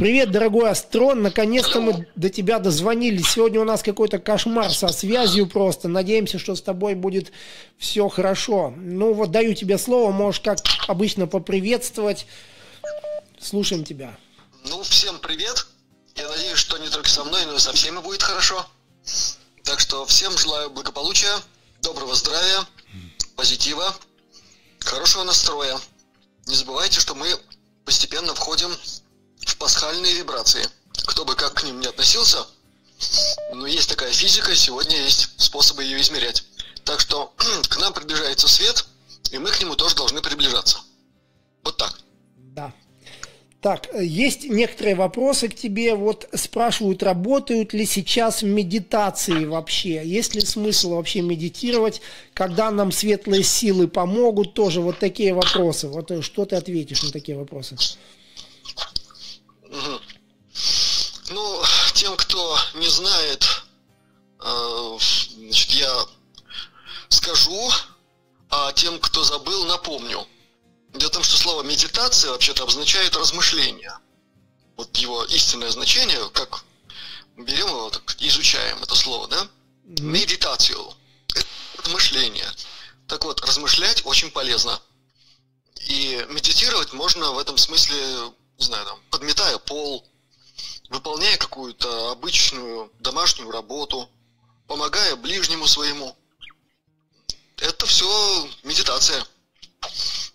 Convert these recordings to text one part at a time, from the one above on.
Привет, дорогой Астрон. Наконец-то мы до тебя дозвонились. Сегодня у нас какой-то кошмар со связью просто. Надеемся, что с тобой будет все хорошо. Ну вот даю тебе слово, можешь как обычно поприветствовать. Слушаем тебя. Ну, всем привет. Я надеюсь, что не только со мной, но и со всеми будет хорошо. Так что всем желаю благополучия, доброго здравия, позитива, хорошего настроя. Не забывайте, что мы постепенно входим в пасхальные вибрации. Кто бы как к ним не относился, но есть такая физика, сегодня есть способы ее измерять. Так что к нам приближается свет, и мы к нему тоже должны приближаться. Вот так. Да. Так, есть некоторые вопросы к тебе. Вот спрашивают, работают ли сейчас медитации вообще? Есть ли смысл вообще медитировать, когда нам светлые силы помогут? Тоже вот такие вопросы. Вот что ты ответишь на такие вопросы? Тем, кто не знает, э, значит, я скажу, а тем, кто забыл, напомню. Дело в том, что слово медитация вообще-то обозначает размышление. Вот его истинное значение, как берем его, так изучаем это слово, да? Медитацию. Это размышление. Так вот, размышлять очень полезно. И медитировать можно в этом смысле не знаю, там, подметая пол, выполняя какую-то обычную домашнюю работу, помогая ближнему своему. Это все медитация.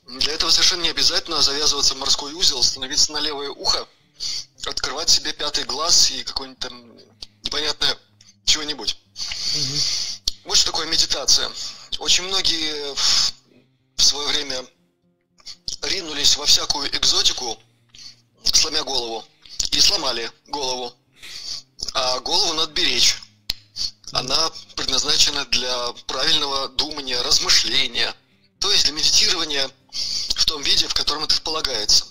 Для этого совершенно не обязательно завязываться в морской узел, становиться на левое ухо, открывать себе пятый глаз и какое-нибудь там непонятное чего-нибудь. Угу. Вот что такое медитация. Очень многие в, в свое время ринулись во всякую экзотику, сломя голову. И сломали голову. А голову надо беречь. Она предназначена для правильного думания, размышления. То есть для медитирования в том виде, в котором это полагается.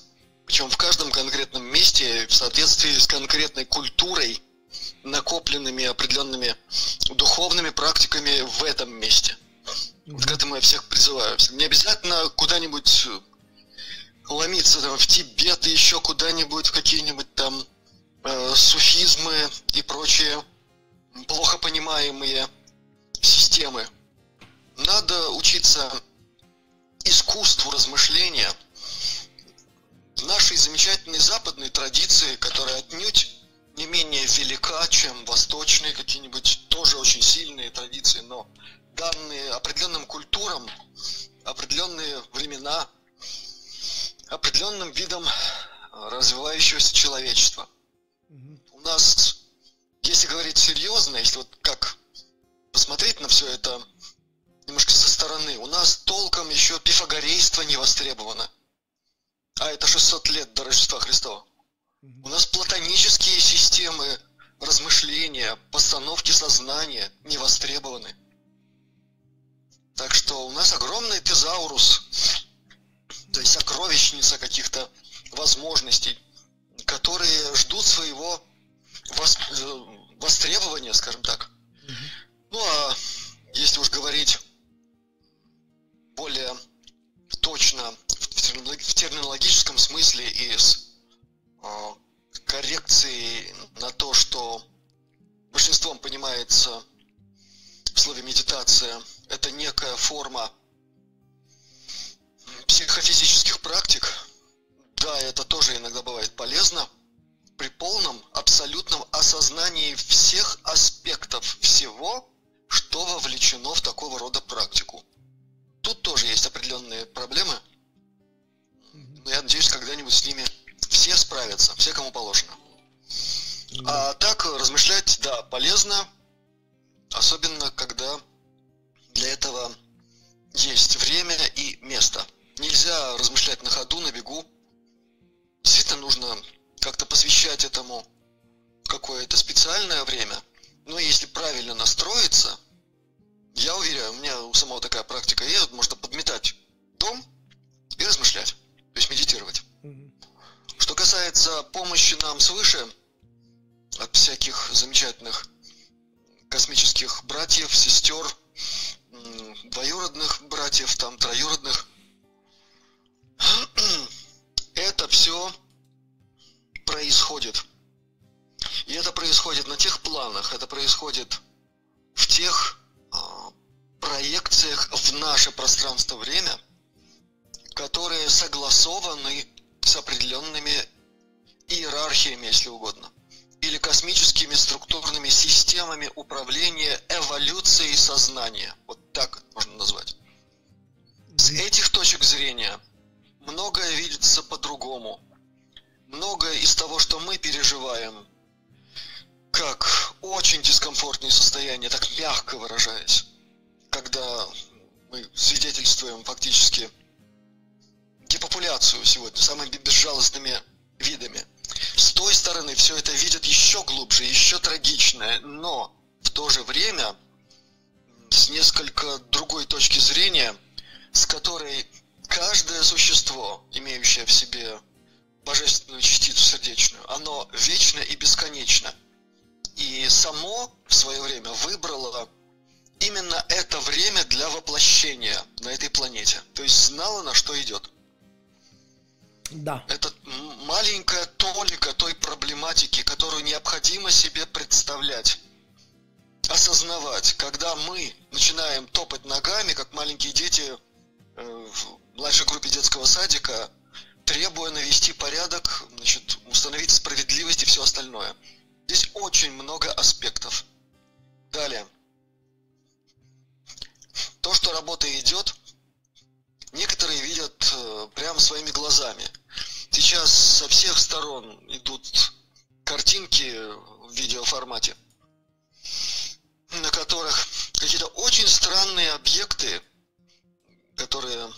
Причем в каждом конкретном месте, в соответствии с конкретной культурой, накопленными определенными духовными практиками в этом месте. Вот к этому я всех призываю. Не обязательно куда-нибудь ломиться там в Тибет и еще куда-нибудь, в какие-нибудь там э, суфизмы и прочие плохо понимаемые системы. Надо учиться искусству размышления нашей замечательной западной традиции, которая отнюдь не менее велика, чем восточные какие-нибудь тоже очень сильные традиции, но данные определенным культурам, определенные времена – определенным видом э, развивающегося человечества. Угу. У нас, если говорить серьезно, если вот как посмотреть на все это немножко со стороны, у нас толком еще пифагорейство не востребовано. А это 600 лет до Рождества Христова. У нас платонические системы размышления, постановки сознания не востребованы. Так что у нас огромный тезаурус то есть сокровищница каких-то возможностей, которые ждут своего вос, э, востребования, скажем так. Ну а если уж говорить более точно в терминологическом смысле и с э, коррекцией на то, что большинством понимается в слове медитация, это некая форма психофизических практик, да, это тоже иногда бывает полезно, при полном, абсолютном осознании всех аспектов всего, что вовлечено в такого рода практику. Тут тоже есть определенные проблемы, но я надеюсь, когда-нибудь с ними все справятся, все, кому положено. А так, размышлять, да, полезно, особенно когда для этого есть время и место – нельзя размышлять на ходу, на бегу. Действительно нужно как-то посвящать этому какое-то специальное время. Но если правильно настроиться, я уверяю, у меня у самого такая практика есть, можно подметать дом и размышлять, то есть медитировать. Что касается помощи нам свыше, от всяких замечательных космических братьев, сестер, двоюродных братьев, там, троюродных – это все происходит. И это происходит на тех планах, это происходит в тех э, проекциях в наше пространство-время, которые согласованы с определенными иерархиями, если угодно, или космическими структурными системами управления эволюцией сознания. Вот так можно назвать. С этих точек зрения многое видится по-другому. Многое из того, что мы переживаем, как очень дискомфортные состояния, так мягко выражаясь, когда мы свидетельствуем фактически депопуляцию сегодня самыми безжалостными видами. С той стороны все это видят еще глубже, еще трагичное, но в то же время с несколько другой точки зрения, с которой каждое существо, имеющее в себе божественную частицу сердечную, оно вечно и бесконечно. И само в свое время выбрало именно это время для воплощения на этой планете. То есть знало, на что идет. Да. Это маленькая толика той проблематики, которую необходимо себе представлять осознавать, когда мы начинаем топать ногами, как маленькие дети э, младшей группе детского садика, требуя навести порядок, значит, установить справедливость и все остальное. Здесь очень много аспектов. Далее. То, что работа идет, некоторые видят э, прямо своими глазами. Сейчас со всех сторон идут картинки в видеоформате, на которых какие-то очень странные объекты, которые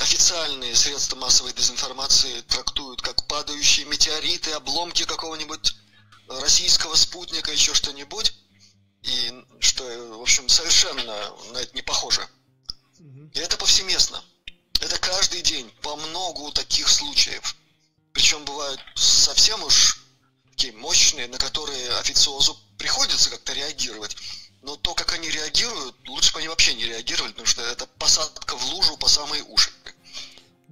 официальные средства массовой дезинформации трактуют как падающие метеориты, обломки какого-нибудь российского спутника, еще что-нибудь, и что, в общем, совершенно на это не похоже. И это повсеместно. Это каждый день по многу таких случаев. Причем бывают совсем уж такие мощные, на которые официозу приходится как-то реагировать. Но то, как они реагируют, лучше бы они вообще не реагировали, потому что это посадка в лужу по самые уши.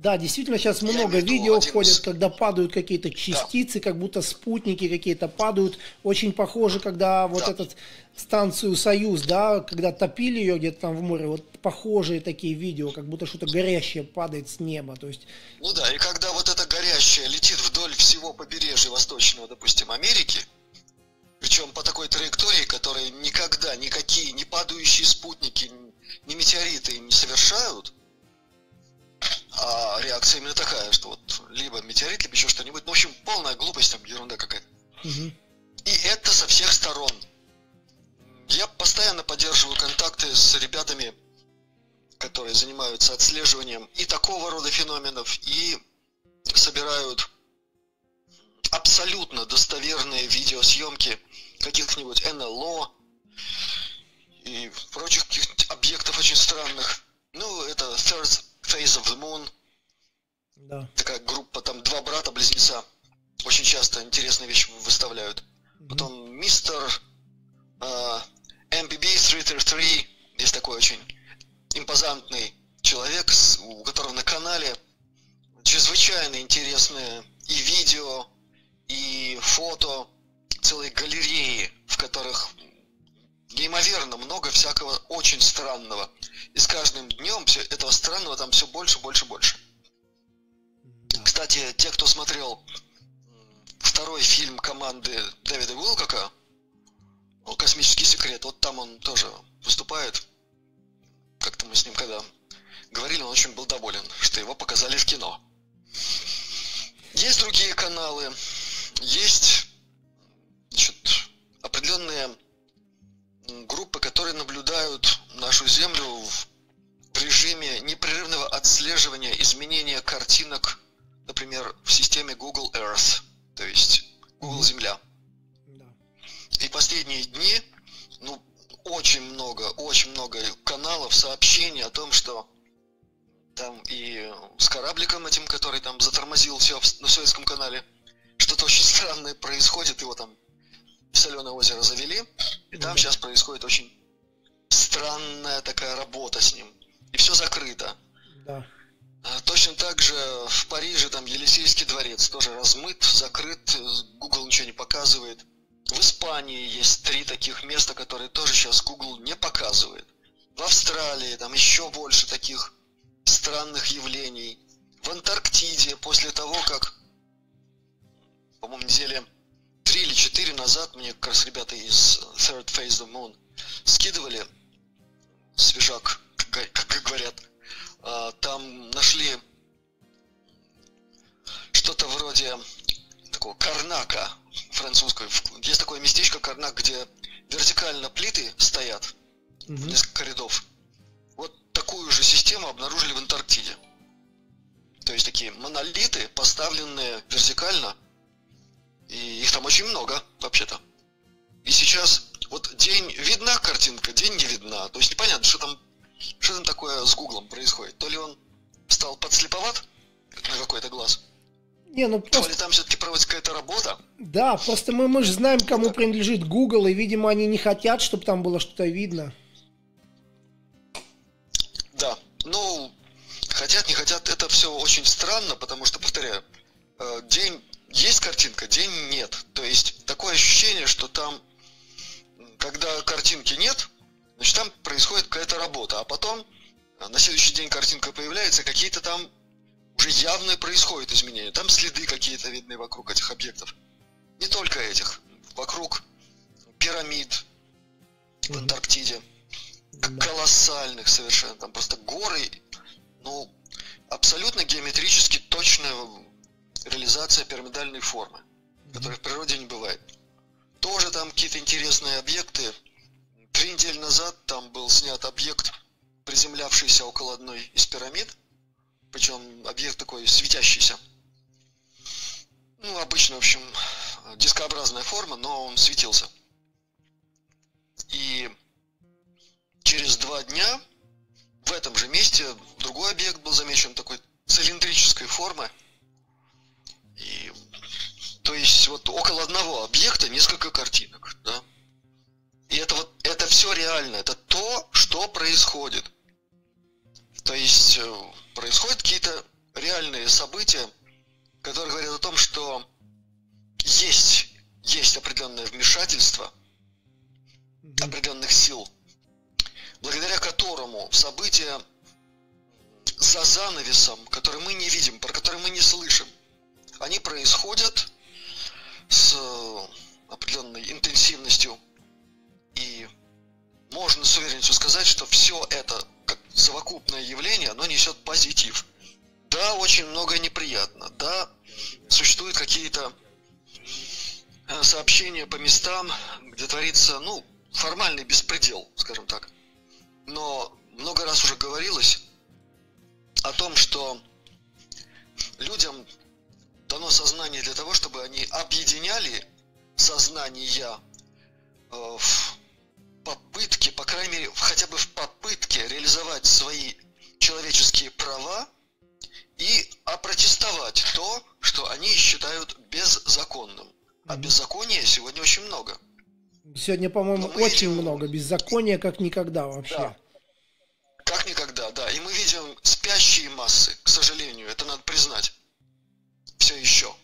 Да, действительно, сейчас много видео ходят, когда падают какие-то частицы, да. как будто спутники какие-то падают. Очень похоже, когда вот да. этот станцию «Союз», да, когда топили ее где-то там в море, вот похожие такие видео, как будто что-то горящее падает с неба, то есть... Ну да, и когда вот это горящее летит вдоль всего побережья Восточного, допустим, Америки, причем по такой траектории, которой никогда никакие не падающие спутники, ни метеориты не совершают, а реакция именно такая, что вот либо метеорит, либо еще что-нибудь. Ну, в общем, полная глупость, там ерунда какая-то. Угу. И это со всех сторон. Я постоянно поддерживаю контакты с ребятами, которые занимаются отслеживанием и такого рода феноменов, и собирают абсолютно достоверные видеосъемки каких-нибудь НЛО и прочих каких-нибудь объектов очень странных. Ну, это Third Face of the Moon. Да. Такая группа, там два брата-близнеца. Очень часто интересные вещи выставляют. Mm-hmm. Потом мистер uh, MBB333, есть такой очень импозантный человек, у которого на канале чрезвычайно интересные и видео, и фото, целые галереи, в которых неимоверно много всякого очень странного. И с каждым днем все этого странного там все больше, больше, больше. Кстати, те, кто смотрел второй фильм команды Дэвида Уилкока, «Космический секрет», вот там он тоже выступает. Как-то мы с ним когда говорили, он очень был доволен, что его показали в кино. Есть другие каналы, есть таких странных явлений. В Антарктиде после того, как, по-моему, недели три или четыре назад мне как раз ребята из Third Phase of Moon скидывали свежак, как говорят, а, там нашли что-то вроде такого Карнака французского. Есть такое местечко Карнак, где вертикально плиты стоят в несколько рядов. Такую же систему обнаружили в Антарктиде. То есть такие монолиты, поставленные вертикально, и их там очень много, вообще-то. И сейчас вот день видна картинка, день не видна. То есть непонятно, что там что там такое с Гуглом происходит? То ли он стал подслеповат на какой-то глаз? Не, ну просто... То ли там все-таки проводится какая-то работа? Да, просто мы, мы же знаем, кому принадлежит Google, и, видимо, они не хотят, чтобы там было что-то видно. Ну, хотят, не хотят, это все очень странно, потому что, повторяю, э, день есть картинка, день нет. То есть такое ощущение, что там, когда картинки нет, Значит, там происходит какая-то работа, а потом а, на следующий день картинка появляется, какие-то там уже явно происходят изменения. Там следы какие-то видны вокруг этих объектов. Не только этих. Вокруг пирамид в Антарктиде. Колоссальных совершенно. Там просто горы. Ну, абсолютно геометрически точная реализация пирамидальной формы, которой в природе не бывает. Тоже там какие-то интересные объекты, Три недели назад там был снят объект, приземлявшийся около одной из пирамид. Причем объект такой светящийся. Ну, обычно, в общем, дискообразная форма, но он светился. И через два дня в этом же месте другой объект был замечен такой цилиндрической формы. И, то есть вот около одного объекта несколько картинок, да. И это вот это все реально, это то, что происходит. То есть э, происходят какие-то реальные события, которые говорят о том, что есть, есть определенное вмешательство определенных сил, благодаря которому события за занавесом, которые мы не видим, про которые мы не слышим, они происходят с определенной интенсивностью, и можно с уверенностью сказать, что все это как совокупное явление, оно несет позитив. Да, очень много неприятно. Да, существуют какие-то э, сообщения по местам, где творится, ну, формальный беспредел, скажем так. Но много раз уже говорилось о том, что людям дано сознание для того, чтобы они объединяли сознание э, в попытке, по крайней мере, хотя бы в попытке реализовать свои человеческие права и опротестовать то, что они считают беззаконным. А беззакония сегодня очень много. Сегодня, по-моему, очень видим... много беззакония, как никогда вообще. Да. Как никогда, да. И мы видим спящие массы, к сожалению, это надо признать. Все еще.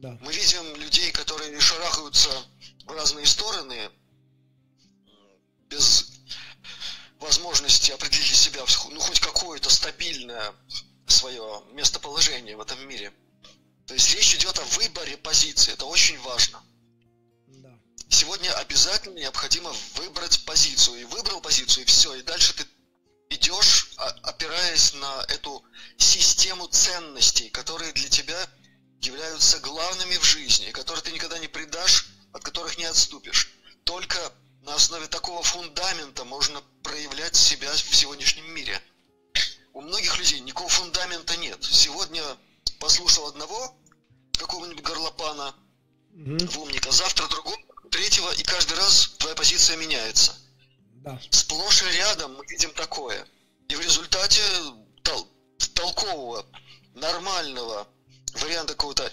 Да. Мы видим людей, которые шарахаются в разные стороны, без возможности определить для себя ну, хоть какое-то стабильное свое местоположение в этом мире. То есть речь идет о выборе позиции, это очень важно. Сегодня обязательно необходимо выбрать позицию. И выбрал позицию, и все. И дальше ты идешь, а, опираясь на эту систему ценностей, которые для тебя являются главными в жизни, которые ты никогда не предашь, от которых не отступишь. Только на основе такого фундамента можно проявлять себя в сегодняшнем мире. У многих людей никакого фундамента нет. Сегодня послушал одного, какого-нибудь горлопана, mm-hmm. умника, завтра другого, третьего, и каждый раз твоя позиция меняется. Да. Сплошь и рядом мы видим такое. И в результате тол- толкового, нормального варианта какого-то,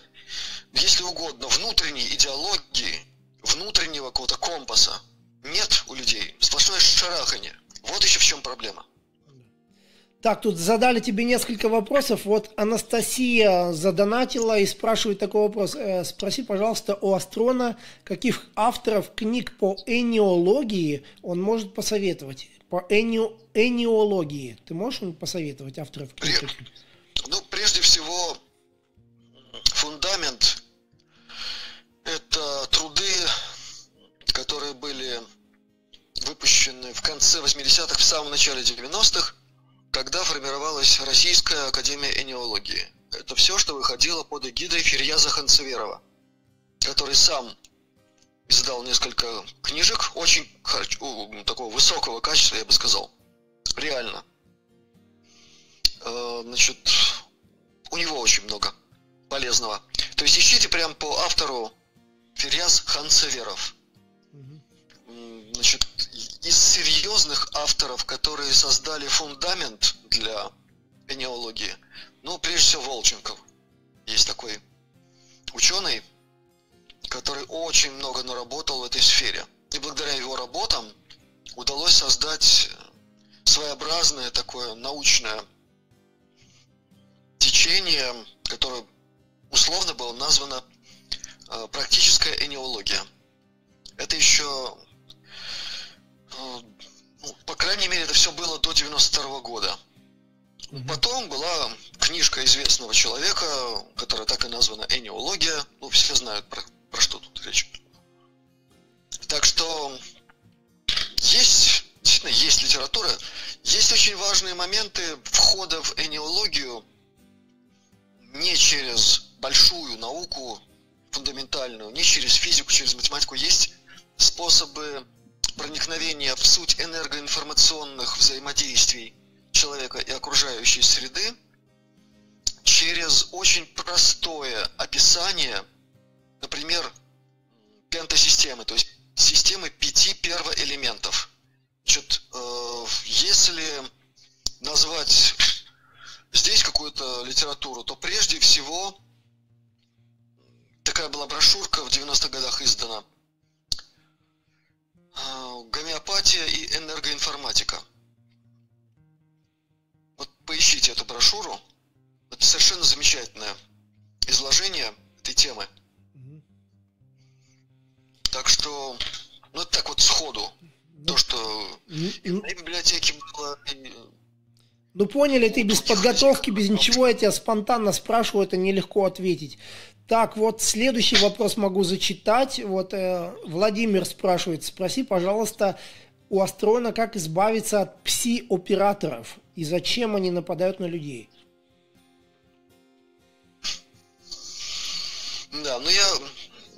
если угодно, внутренней идеологии, внутреннего какого-то компаса, нет у людей. Сплошное шарахание. Вот еще в чем проблема. Так, тут задали тебе несколько вопросов. Вот Анастасия задонатила и спрашивает такой вопрос. Э, спроси, пожалуйста, у Астрона, каких авторов книг по энеологии он может посоветовать? По эни... энеологии. Ты можешь посоветовать авторов книг? Ну, прежде всего, фундамент – это труды, которые были выпущены в конце 80-х, в самом начале 90-х, когда формировалась Российская Академия Энеологии. Это все, что выходило под эгидой Ферьяза Ханцеверова, который сам издал несколько книжек очень такого высокого качества, я бы сказал. Реально. Э, значит, у него очень много полезного. То есть ищите прям по автору Ферьяз Ханцеверов. Значит, из серьезных авторов, которые создали фундамент для энеологии, ну, прежде всего, Волченков. Есть такой ученый, который очень много наработал в этой сфере. И благодаря его работам удалось создать своеобразное такое научное течение, которое условно было названо э, практическая энеология. Это еще Э, ну, по крайней мере, это все было до 92 года. Потом была книжка известного человека, которая так и названа «Энеология». Ну, все знают, про, про что тут речь. Так что есть, действительно, есть литература. Есть очень важные моменты входа в энеологию не через большую науку фундаментальную, не через физику, через математику. Есть способы проникновения в суть энергоинформационных взаимодействий человека и окружающей среды через очень простое описание, например, пентасистемы, то есть системы пяти первоэлементов. Значит, э, если назвать здесь какую-то литературу, то прежде всего такая была брошюрка в 90-х годах издана – а, гомеопатия и энергоинформатика. Поищите эту брошюру. Это совершенно замечательное изложение этой темы. Так что, ну это так вот сходу. Ну, то, что и в библиотеке было... Ну поняли, ты без подготовки, без ничего, я тебя спонтанно спрашиваю, это нелегко ответить. Так, вот следующий вопрос могу зачитать. Вот э, Владимир спрашивает, спроси, пожалуйста, у Астрона, как избавиться от пси-операторов и зачем они нападают на людей? Да, ну я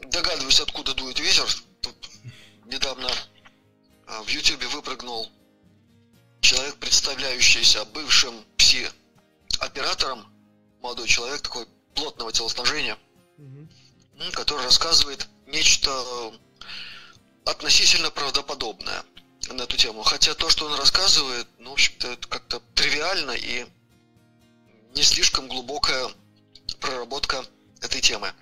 догадываюсь, откуда дует ветер. Тут недавно а, в Ютубе выпрыгнул человек, представляющийся бывшим пси-оператором, молодой человек такой плотного телосложения – угу. который рассказывает нечто относительно правдоподобное на эту тему. Хотя то, что он рассказывает, ну, в общем-то, это как-то тривиально и не слишком глубокая проработка этой темы.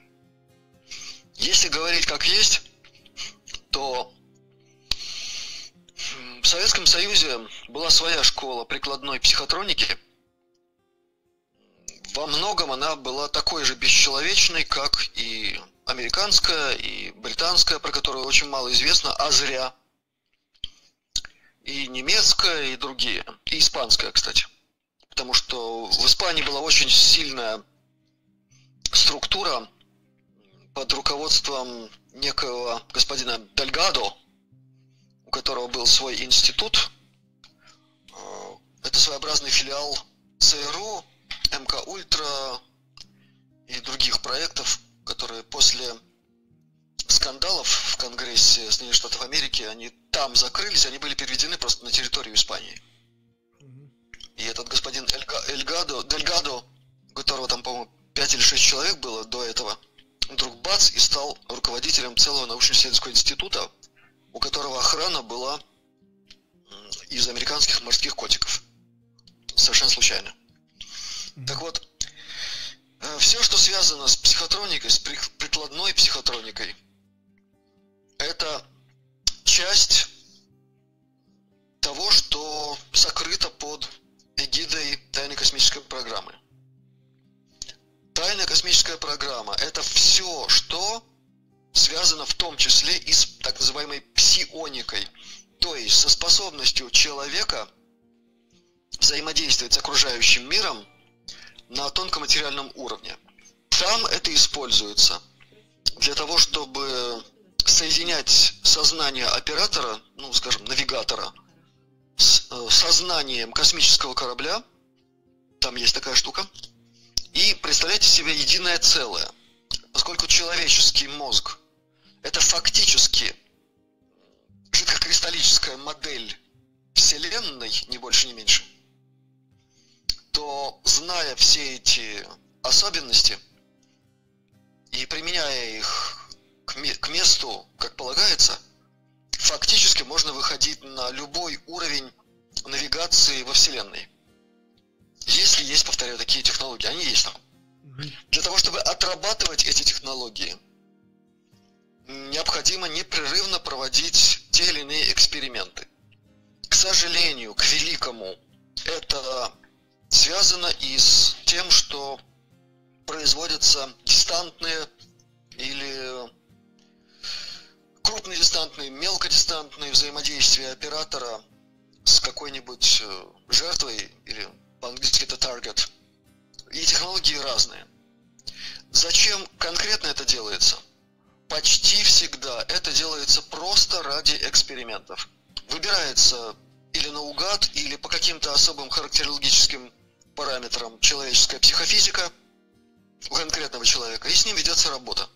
Если говорить как есть, то в Советском Союзе была своя школа прикладной психотроники – во многом она была такой же бесчеловечной, как и американская, и британская, про которую очень мало известно, а зря. И немецкая, и другие. И испанская, кстати. Потому что в Испании была очень сильная структура под руководством некого господина Дельгадо, у которого был свой институт. Э, это своеобразный филиал ЦРУ, МК Ультра и других проектов, которые после скандалов в Конгрессе Соединенных Штатов Америки, они там закрылись, они были переведены просто на территорию Испании. И этот господин Эльга, Эльгадо, Дельгадо, у которого там, по-моему, 5 или 6 человек было до этого, вдруг бац и стал руководителем целого научно-исследовательского института, у которого охрана была из американских морских котиков. Совершенно случайно. Так вот, э, все, что связано с психотроникой, с прикладной психотроникой, это часть того, что сокрыто под эгидой тайной космической программы. Тайная космическая программа – это все, что связано в том числе и с так называемой псионикой, то есть со способностью человека взаимодействовать с окружающим миром на тонком материальном уровне. Там это используется для того, чтобы соединять сознание оператора, ну, скажем, навигатора, с э, сознанием космического корабля, там есть такая штука, и представлять себе единое целое. Поскольку человеческий мозг – это фактически жидкокристаллическая модель Вселенной, ни больше, ни меньше, то, зная все эти особенности и применяя их к месту, как полагается, фактически можно выходить на любой уровень навигации во Вселенной. Если есть, повторяю, такие технологии, они есть там. Для того, чтобы отрабатывать эти технологии, необходимо непрерывно проводить те или иные эксперименты. К сожалению, к великому, это связано и с тем, что производятся дистантные или крупнодистантные, мелкодистантные взаимодействия оператора с какой-нибудь э, жертвой или по-английски это target. И технологии разные. Зачем конкретно это делается? Почти всегда это делается просто ради экспериментов. Выбирается или наугад, или по каким-то особым характерологическим параметрам человеческая психофизика у конкретного человека, и с ним ведется работа.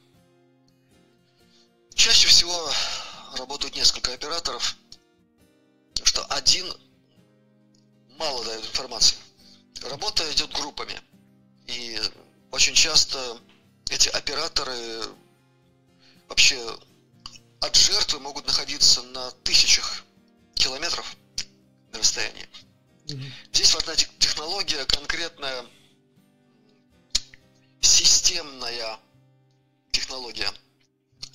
Чаще всего работают несколько операторов, что один мало дает информации. Работа идет группами. И очень часто эти операторы вообще от жертвы могут находиться на тысячах километров на расстоянии. Mm-hmm. Здесь важна технология конкретная, системная технология.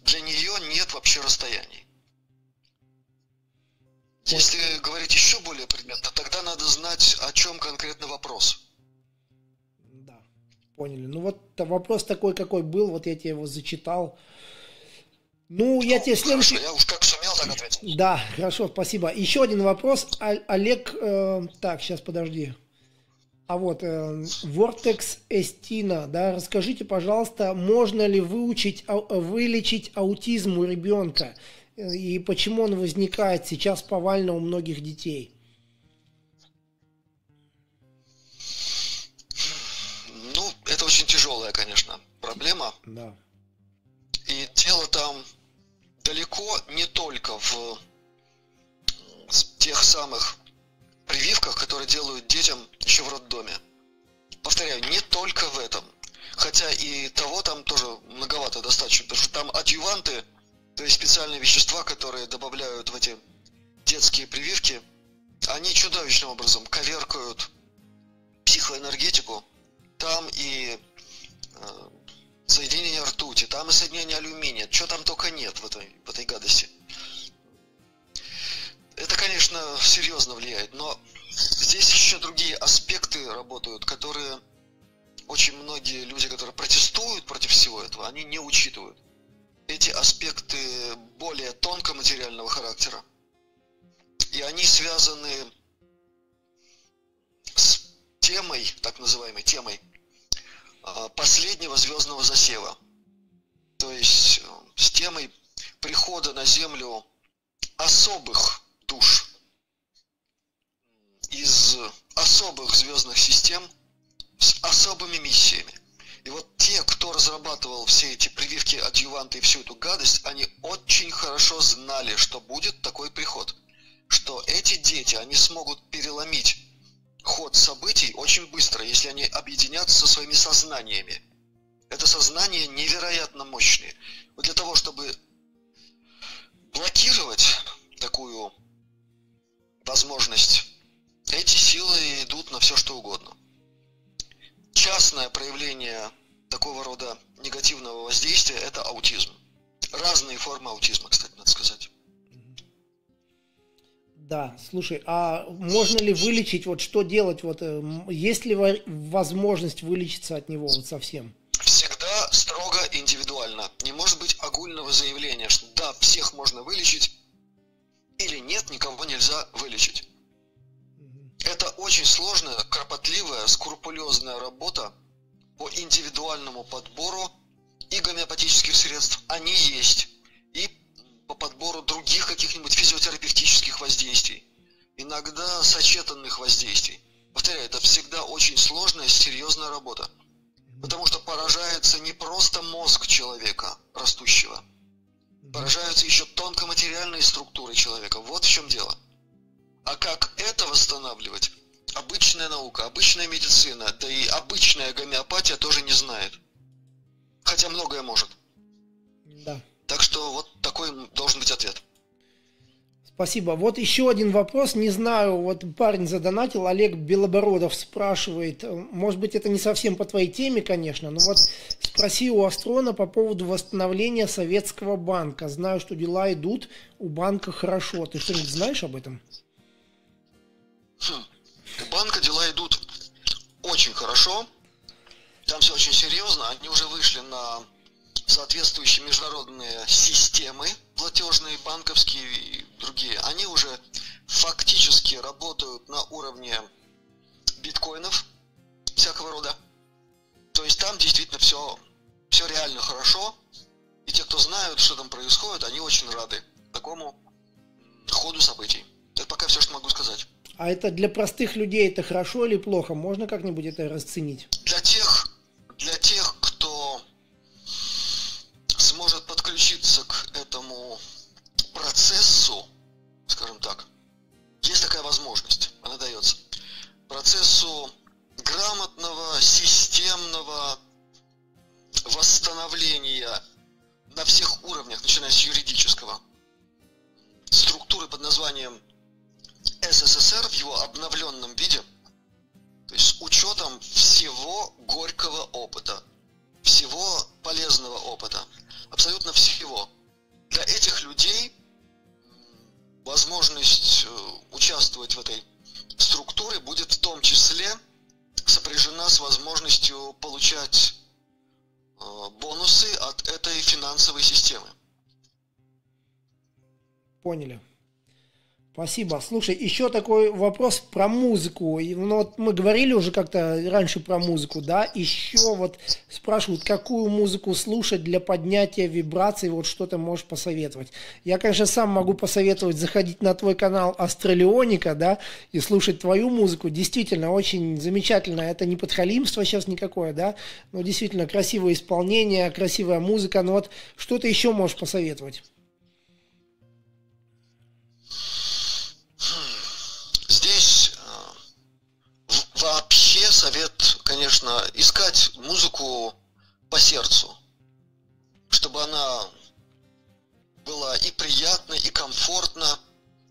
Для нее нет вообще расстояний. Если говорить еще более предметно, тогда надо знать, о чем конкретно вопрос. Да, поняли. Ну вот вопрос такой, какой был, вот я тебе его зачитал. Ну, я тебе следующий... Хорошо, я уж как сумел, так ответил. Да, хорошо, спасибо. Еще один вопрос. Олег, э, так, сейчас подожди. А вот э, Vortex Estina, да, расскажите, пожалуйста, можно ли выучить, вылечить аутизм у ребенка? и почему он возникает сейчас повально у многих детей? Ну, это очень тяжелая, конечно, проблема. Да. И дело там далеко не только в тех самых прививках, которые делают детям еще в роддоме. Повторяю, не только в этом. Хотя и того там тоже многовато достаточно, потому что там адъюванты – то есть специальные вещества, которые добавляют в эти детские прививки, они чудовищным образом коверкают психоэнергетику. Там и э, соединение ртути, там и соединение алюминия. Что там только нет в этой, в этой гадости. Это, конечно, серьезно влияет, но здесь еще другие аспекты работают, которые очень многие люди, которые протестуют против всего этого, они не учитывают эти аспекты более тонкоматериального характера. И они связаны с темой, так называемой темой, а, последнего звездного засева. То есть э, с темой прихода на Землю особых душ из особых звездных систем с особыми миссиями. И вот те, кто разрабатывал все эти прививки, адъюванты и всю эту гадость, они очень хорошо знали, что будет такой приход. Что эти дети, они смогут переломить ход событий очень быстро, если они объединятся со своими сознаниями. Это сознание невероятно мощное. Вот для того, чтобы блокировать такую возможность, эти силы идут на все что угодно частное проявление такого рода негативного воздействия – это аутизм. Разные формы аутизма, кстати, надо сказать. Да, слушай, а можно ли вылечить, вот что делать, вот э, есть ли возможность вылечиться от него вот совсем? Всегда огульного заявления, что да, всех можно вылечить, или нет, никого нельзя вылечить. Это очень сложная, кропотливая, скрупулезная работа по индивидуальному подбору и гомеопатических средств. Они есть. И по подбору других каких-нибудь физиотерапевтических воздействий. Иногда сочетанных воздействий. Повторяю, это всегда очень сложная, серьезная работа. Потому что поражается не просто мозг человека, растущего. Поражаются еще тонкоматериальные структуры человека. Вот в чем дело. А как это восстанавливать, обычная наука, обычная медицина, да и обычная гомеопатия тоже не знает. Хотя многое может. Да. Так что вот такой должен быть ответ. Спасибо. Вот еще один вопрос. Не знаю, вот парень задонатил, Олег Белобородов спрашивает, может быть, это не совсем по твоей теме, конечно, но вот спроси у Астрона по поводу восстановления Советского банка. Знаю, что дела идут у банка хорошо. Ты что-нибудь знаешь об этом? Хм. У банка дела идут очень хорошо. Там все очень серьезно. Они уже вышли на соответствующие международные системы, платежные, банковские и другие, они уже фактически работают на уровне биткоинов всякого рода. То есть там действительно все, все реально хорошо. И те, кто знают, что там происходит, они очень рады такому ходу событий. Это пока все, что могу сказать. А это для простых людей это хорошо или плохо? Можно как-нибудь это расценить? Для тех, для тех, процессу, скажем так, есть такая возможность, она дается, процессу грамотного, системного восстановления на всех уровнях, начиная с юридического, структуры под названием СССР в его обновленном виде, то есть с учетом всего горького опыта, всего полезного опыта, абсолютно всего. Для этих людей возможность э, участвовать в этой структуре будет в том числе сопряжена с возможностью получать э, бонусы от этой финансовой системы. Поняли. Спасибо. Слушай, еще такой вопрос про музыку. Ну, вот мы говорили уже как-то раньше про музыку, да? Еще вот спрашивают, какую музыку слушать для поднятия вибраций, вот что ты можешь посоветовать. Я, конечно, сам могу посоветовать заходить на твой канал Астралионика, да, и слушать твою музыку. Действительно, очень замечательно. Это не подхалимство сейчас никакое, да, но действительно красивое исполнение, красивая музыка. Но вот что ты еще можешь посоветовать? Конечно, искать музыку по сердцу, чтобы она была и приятна, и комфортна,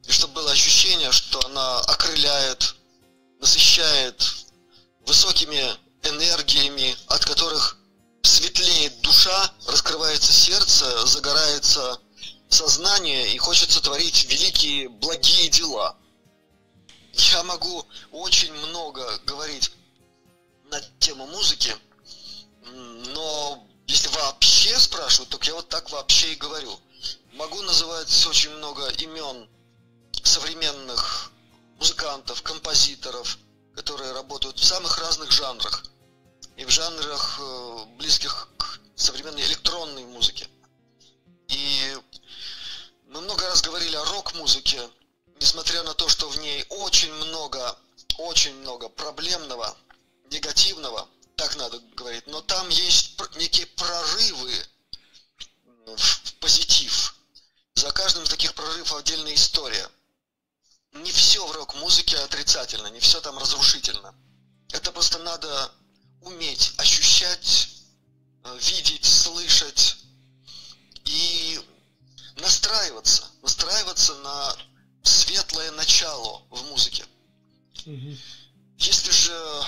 и чтобы было ощущение, что она окрыляет, насыщает высокими энергиями, от которых светлеет душа, раскрывается сердце, загорается сознание и хочется творить великие благие дела. Я могу очень много говорить на тему музыки, но если вообще спрашивают, то я вот так вообще и говорю. Могу называть очень много имен современных музыкантов, композиторов, которые работают в самых разных жанрах. И в жанрах, э, близких к современной электронной музыке. И мы много раз говорили о рок-музыке, несмотря на то, что в ней очень много, очень много проблемного, негативного, так надо говорить, но там есть некие прорывы в позитив. За каждым из таких прорывов отдельная история. Не все в рок-музыке отрицательно, не все там разрушительно. Это просто надо уметь ощущать, э, видеть, слышать и настраиваться, настраиваться на светлое начало в музыке. Угу. Если же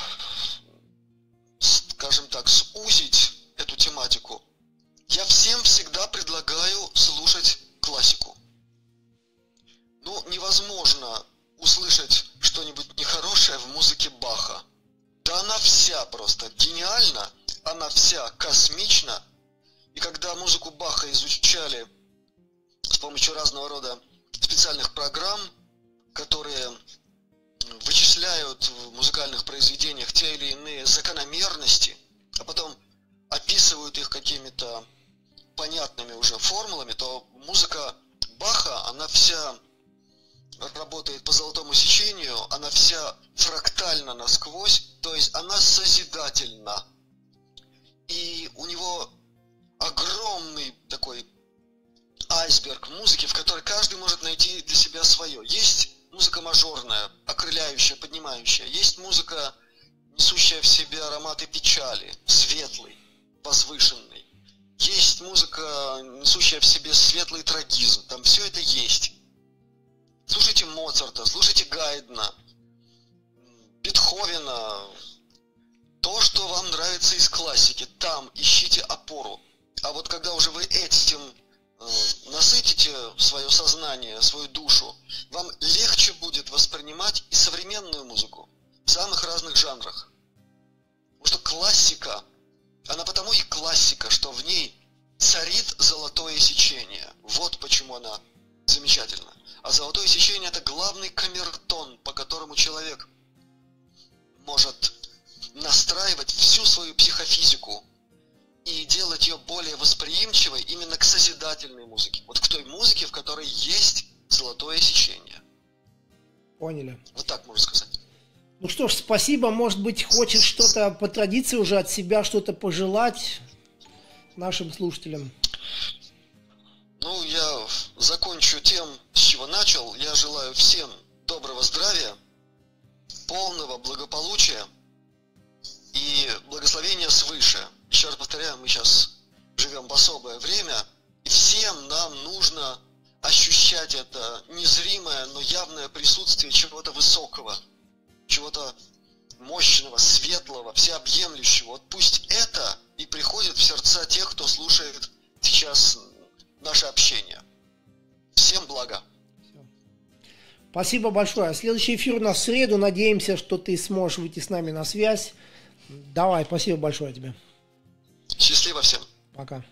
скажем так, сузить эту тематику, я всем всегда предлагаю слушать классику. Ну, невозможно услышать что-нибудь нехорошее в музыке Баха. Да она вся просто гениальна, она вся космична. И когда музыку Баха изуч... изучали с помощью разного рода специальных программ, которые вычисляют в музыкальных произведениях те или иные закономерности, а потом описывают их какими-то понятными уже формулами, то музыка Баха, она вся работает по золотому сечению, она вся фрактальна насквозь, то есть она созидательна. И у него огромный такой айсберг музыки, в которой каждый может найти для себя свое. Есть музыка мажорная, окрыляющая, поднимающая. Есть музыка, несущая в себе ароматы печали, светлый, возвышенный. Есть музыка, несущая в себе светлый трагизм. Там все это есть. Слушайте Моцарта, слушайте Гайдна, Бетховена, то, что вам нравится из классики, там ищите опору. А вот когда уже вы этим насытите свое сознание, свою душу, вам легче будет воспринимать и современную музыку в самых разных жанрах. Потому что классика, она потому и классика, что в ней царит золотое сечение. Вот почему она замечательна. А золотое сечение – это главный камертон, по которому человек может настраивать всю свою психофизику и делать ее более восприимчивой именно к созидательной музыке. Вот к той музыке, в которой есть золотое сечение. Поняли. Вот так можно сказать. Ну что ж, спасибо. Может быть, хочешь что-то по традиции уже от себя что-то пожелать нашим слушателям? Ну, я закончу тем, с чего начал. Я желаю всем доброго здравия, полного благополучия и благословения свыше. Еще раз повторяю, мы сейчас живем в особое время, и всем нам нужно ощущать это незримое, но явное присутствие чего-то высокого, чего-то мощного, светлого, всеобъемлющего. Вот пусть это и приходит в сердца тех, кто слушает сейчас наше общение. Всем блага. Спасибо большое. Следующий эфир у нас в среду. Надеемся, что ты сможешь выйти с нами на связь. Давай, спасибо большое тебе. Счастливо всем. Пока.